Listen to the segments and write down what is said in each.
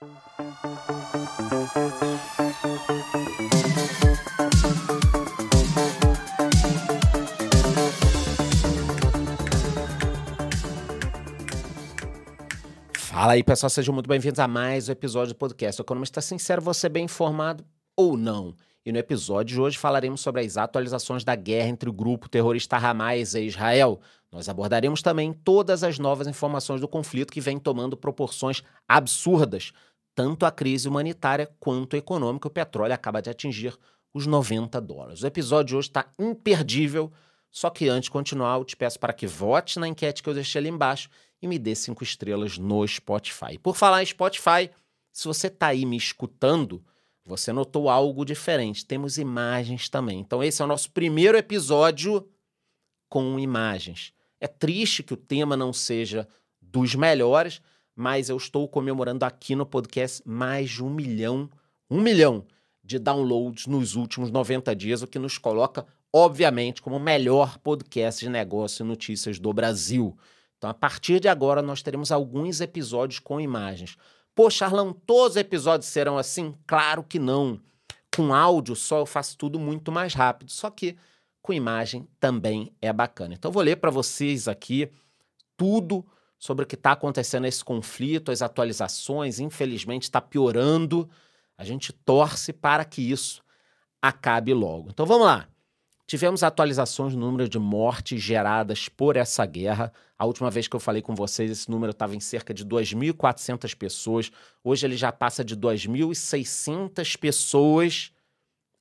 Fala aí, pessoal, sejam muito bem-vindos a mais um episódio do podcast. O Economista Sincero, você bem informado ou não? E no episódio de hoje falaremos sobre as atualizações da guerra entre o grupo terrorista Hamas e Israel. Nós abordaremos também todas as novas informações do conflito que vem tomando proporções absurdas. Tanto a crise humanitária quanto econômica, o petróleo acaba de atingir os 90 dólares. O episódio de hoje está imperdível, só que antes de continuar, eu te peço para que vote na enquete que eu deixei ali embaixo e me dê cinco estrelas no Spotify. Por falar em Spotify, se você está aí me escutando, você notou algo diferente. Temos imagens também. Então, esse é o nosso primeiro episódio com imagens. É triste que o tema não seja dos melhores, mas eu estou comemorando aqui no podcast mais de um milhão, um milhão de downloads nos últimos 90 dias, o que nos coloca, obviamente, como o melhor podcast de negócio e notícias do Brasil. Então, a partir de agora, nós teremos alguns episódios com imagens. Pô, Charlão, todos os episódios serão assim? Claro que não. Com áudio só eu faço tudo muito mais rápido. Só que com imagem também é bacana. Então, eu vou ler para vocês aqui tudo sobre o que está acontecendo nesse conflito, as atualizações. Infelizmente, está piorando. A gente torce para que isso acabe logo. Então, vamos lá. Tivemos atualizações no número de mortes geradas por essa guerra. A última vez que eu falei com vocês, esse número estava em cerca de 2.400 pessoas. Hoje ele já passa de 2.600 pessoas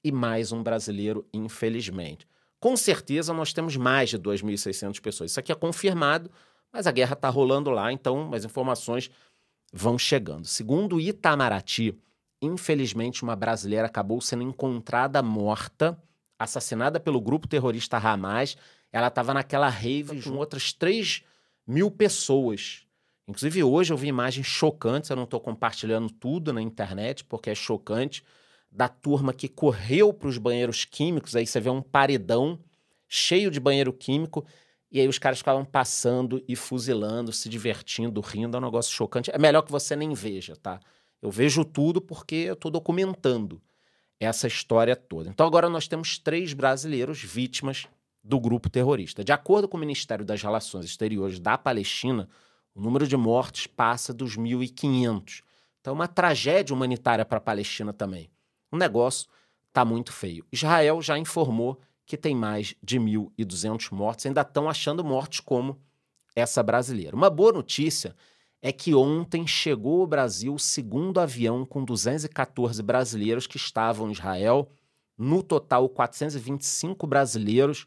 e mais um brasileiro, infelizmente. Com certeza nós temos mais de 2.600 pessoas. Isso aqui é confirmado, mas a guerra está rolando lá, então as informações vão chegando. Segundo o Itamaraty, infelizmente uma brasileira acabou sendo encontrada morta assassinada pelo grupo terrorista Hamas. Ela estava naquela rave com outras 3 mil pessoas. Inclusive, hoje eu vi imagens chocantes, eu não estou compartilhando tudo na internet, porque é chocante, da turma que correu para os banheiros químicos. Aí você vê um paredão cheio de banheiro químico, e aí os caras ficavam passando e fuzilando, se divertindo, rindo. É um negócio chocante. É melhor que você nem veja, tá? Eu vejo tudo porque eu estou documentando essa história toda. Então agora nós temos três brasileiros vítimas do grupo terrorista. De acordo com o Ministério das Relações Exteriores da Palestina, o número de mortes passa dos 1.500. Então, uma tragédia humanitária para a Palestina também. O negócio está muito feio. Israel já informou que tem mais de 1.200 mortos, ainda estão achando mortes como essa brasileira. Uma boa notícia é que ontem chegou ao Brasil o segundo avião com 214 brasileiros que estavam em Israel. No total, 425 brasileiros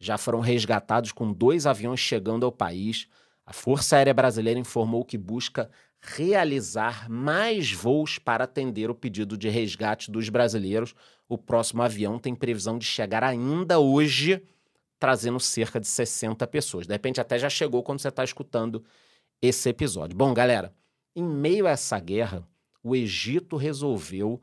já foram resgatados com dois aviões chegando ao país. A Força Aérea Brasileira informou que busca realizar mais voos para atender o pedido de resgate dos brasileiros. O próximo avião tem previsão de chegar ainda hoje, trazendo cerca de 60 pessoas. De repente, até já chegou quando você está escutando esse episódio. Bom, galera, em meio a essa guerra, o Egito resolveu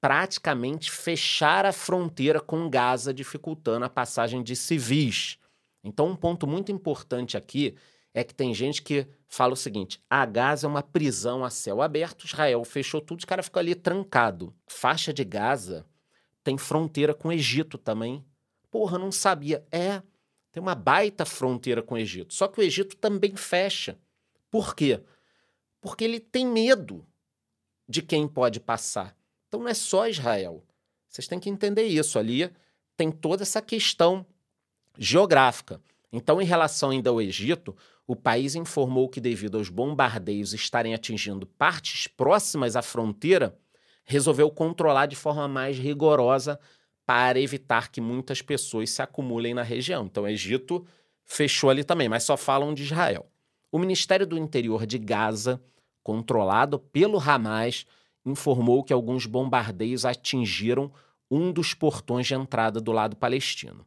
praticamente fechar a fronteira com Gaza, dificultando a passagem de civis. Então, um ponto muito importante aqui é que tem gente que fala o seguinte: a Gaza é uma prisão a céu aberto, Israel fechou tudo, os caras ficam ali trancado. Faixa de Gaza tem fronteira com o Egito também. Porra, não sabia. É, tem uma baita fronteira com o Egito. Só que o Egito também fecha. Por quê? Porque ele tem medo de quem pode passar. Então não é só Israel. Vocês têm que entender isso. Ali tem toda essa questão geográfica. Então, em relação ainda ao Egito, o país informou que, devido aos bombardeios estarem atingindo partes próximas à fronteira, resolveu controlar de forma mais rigorosa para evitar que muitas pessoas se acumulem na região. Então, o Egito fechou ali também, mas só falam de Israel. O Ministério do Interior de Gaza, controlado pelo Hamas, informou que alguns bombardeios atingiram um dos portões de entrada do lado palestino.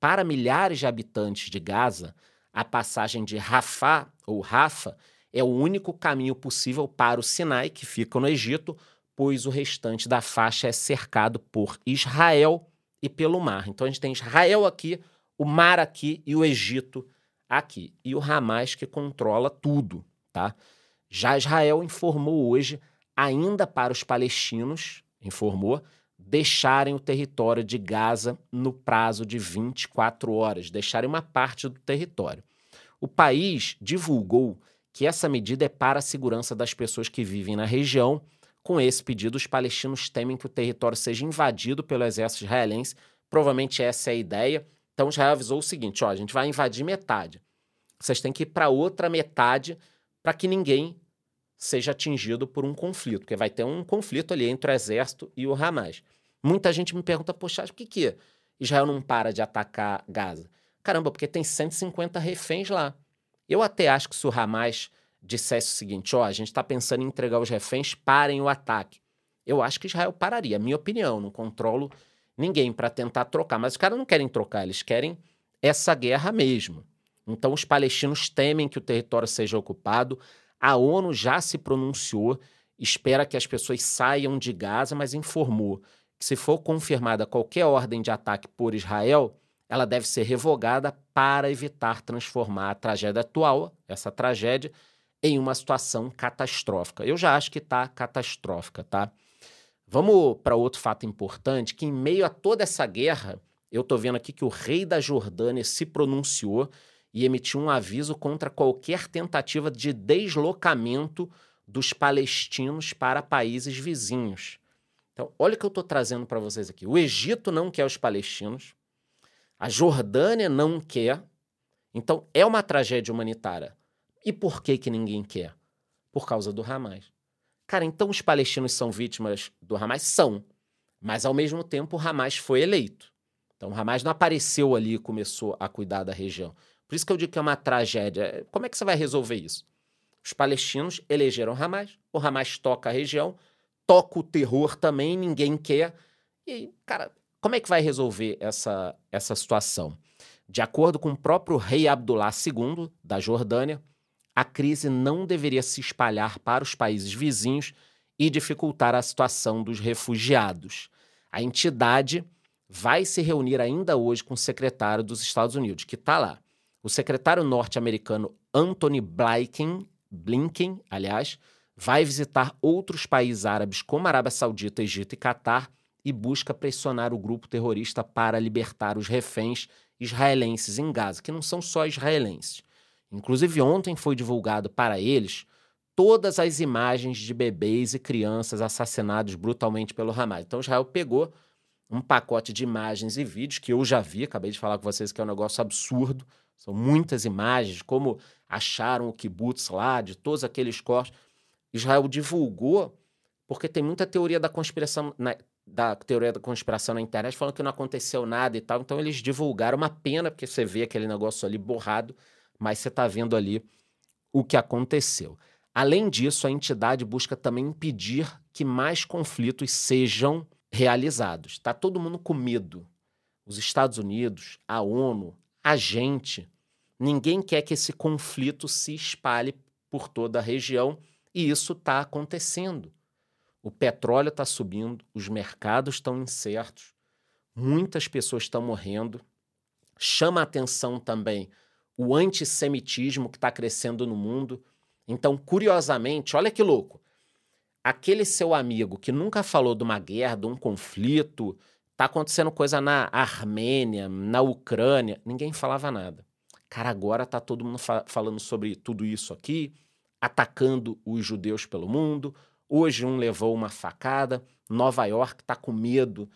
Para milhares de habitantes de Gaza, a passagem de Rafah ou Rafa é o único caminho possível para o Sinai, que fica no Egito, pois o restante da faixa é cercado por Israel e pelo mar. Então a gente tem Israel aqui, o mar aqui e o Egito aqui. E o Hamas que controla tudo, tá? Já Israel informou hoje ainda para os palestinos, informou, deixarem o território de Gaza no prazo de 24 horas, deixarem uma parte do território. O país divulgou que essa medida é para a segurança das pessoas que vivem na região. Com esse pedido, os palestinos temem que o território seja invadido pelo exército israelense. Provavelmente essa é a ideia. Então Israel avisou o seguinte: ó, a gente vai invadir metade. Vocês têm que ir para outra metade para que ninguém seja atingido por um conflito, porque vai ter um conflito ali entre o exército e o Hamas. Muita gente me pergunta, poxa, por que, que Israel não para de atacar Gaza? Caramba, porque tem 150 reféns lá. Eu até acho que se o Hamas dissesse o seguinte, ó, a gente está pensando em entregar os reféns, parem o ataque. Eu acho que Israel pararia, minha opinião, não controlo ninguém para tentar trocar. Mas os caras não querem trocar, eles querem essa guerra mesmo. Então os palestinos temem que o território seja ocupado. A ONU já se pronunciou, espera que as pessoas saiam de Gaza, mas informou que se for confirmada qualquer ordem de ataque por Israel, ela deve ser revogada para evitar transformar a tragédia atual, essa tragédia, em uma situação catastrófica. Eu já acho que está catastrófica, tá? Vamos para outro fato importante, que em meio a toda essa guerra, eu estou vendo aqui que o rei da Jordânia se pronunciou e emitiu um aviso contra qualquer tentativa de deslocamento dos palestinos para países vizinhos. Então, olha o que eu estou trazendo para vocês aqui. O Egito não quer os palestinos, a Jordânia não quer. Então, é uma tragédia humanitária. E por que, que ninguém quer? Por causa do Hamas. Cara, então os palestinos são vítimas do Hamas? São. Mas, ao mesmo tempo, o Hamas foi eleito. Então, o Hamas não apareceu ali e começou a cuidar da região. Por isso que eu digo que é uma tragédia. Como é que você vai resolver isso? Os palestinos elegeram o Hamas, o Hamas toca a região, toca o terror também, ninguém quer. E, cara, como é que vai resolver essa, essa situação? De acordo com o próprio rei Abdullah II, da Jordânia, a crise não deveria se espalhar para os países vizinhos e dificultar a situação dos refugiados. A entidade vai se reunir ainda hoje com o secretário dos Estados Unidos, que está lá. O secretário norte-americano Anthony Blinken, Blinken, aliás, vai visitar outros países árabes como Arábia Saudita, Egito e Catar e busca pressionar o grupo terrorista para libertar os reféns israelenses em Gaza, que não são só israelenses. Inclusive, ontem foi divulgado para eles todas as imagens de bebês e crianças assassinados brutalmente pelo Hamas. Então, Israel pegou um pacote de imagens e vídeos que eu já vi, acabei de falar com vocês que é um negócio absurdo. São muitas imagens, como acharam o kibbutz lá, de todos aqueles corpos. Israel divulgou, porque tem muita teoria da conspiração, na, da teoria da conspiração na internet falando que não aconteceu nada e tal. Então eles divulgaram uma pena, porque você vê aquele negócio ali borrado, mas você está vendo ali o que aconteceu. Além disso, a entidade busca também impedir que mais conflitos sejam realizados. Está todo mundo com medo. Os Estados Unidos, a ONU, a gente. Ninguém quer que esse conflito se espalhe por toda a região e isso está acontecendo. O petróleo está subindo, os mercados estão incertos, muitas pessoas estão morrendo. Chama atenção também o antissemitismo que está crescendo no mundo. Então, curiosamente, olha que louco. Aquele seu amigo que nunca falou de uma guerra, de um conflito, está acontecendo coisa na Armênia, na Ucrânia, ninguém falava nada. Cara, agora está todo mundo fa falando sobre tudo isso aqui atacando os judeus pelo mundo. Hoje um levou uma facada. Nova York está com medo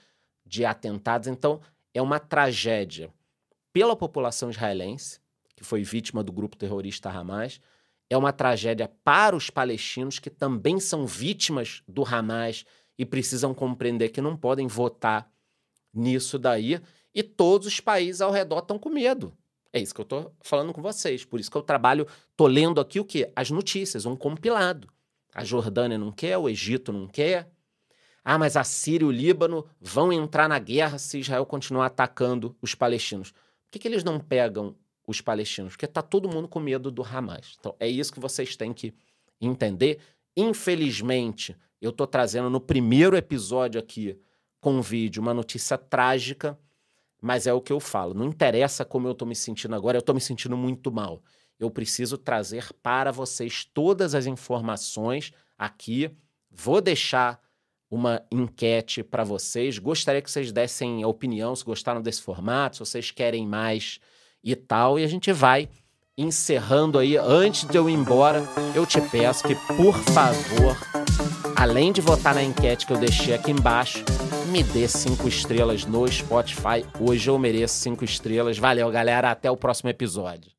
de atentados. Então é uma tragédia pela população israelense, que foi vítima do grupo terrorista Hamas. É uma tragédia para os palestinos, que também são vítimas do Hamas e precisam compreender que não podem votar nisso daí. E todos os países ao redor estão com medo. É isso que eu estou falando com vocês. Por isso que eu trabalho, estou lendo aqui o quê? As notícias, um compilado. A Jordânia não quer, o Egito não quer. Ah, mas a Síria e o Líbano vão entrar na guerra se Israel continuar atacando os palestinos. Por que, que eles não pegam os palestinos? Porque está todo mundo com medo do Hamas. Então, é isso que vocês têm que entender. Infelizmente, eu estou trazendo no primeiro episódio aqui com o vídeo uma notícia trágica mas é o que eu falo. Não interessa como eu estou me sentindo agora, eu estou me sentindo muito mal. Eu preciso trazer para vocês todas as informações aqui. Vou deixar uma enquete para vocês. Gostaria que vocês dessem a opinião, se gostaram desse formato, se vocês querem mais e tal. E a gente vai encerrando aí. Antes de eu ir embora, eu te peço que, por favor, além de votar na enquete que eu deixei aqui embaixo, me dê cinco estrelas no Spotify. Hoje eu mereço cinco estrelas. Valeu, galera. Até o próximo episódio.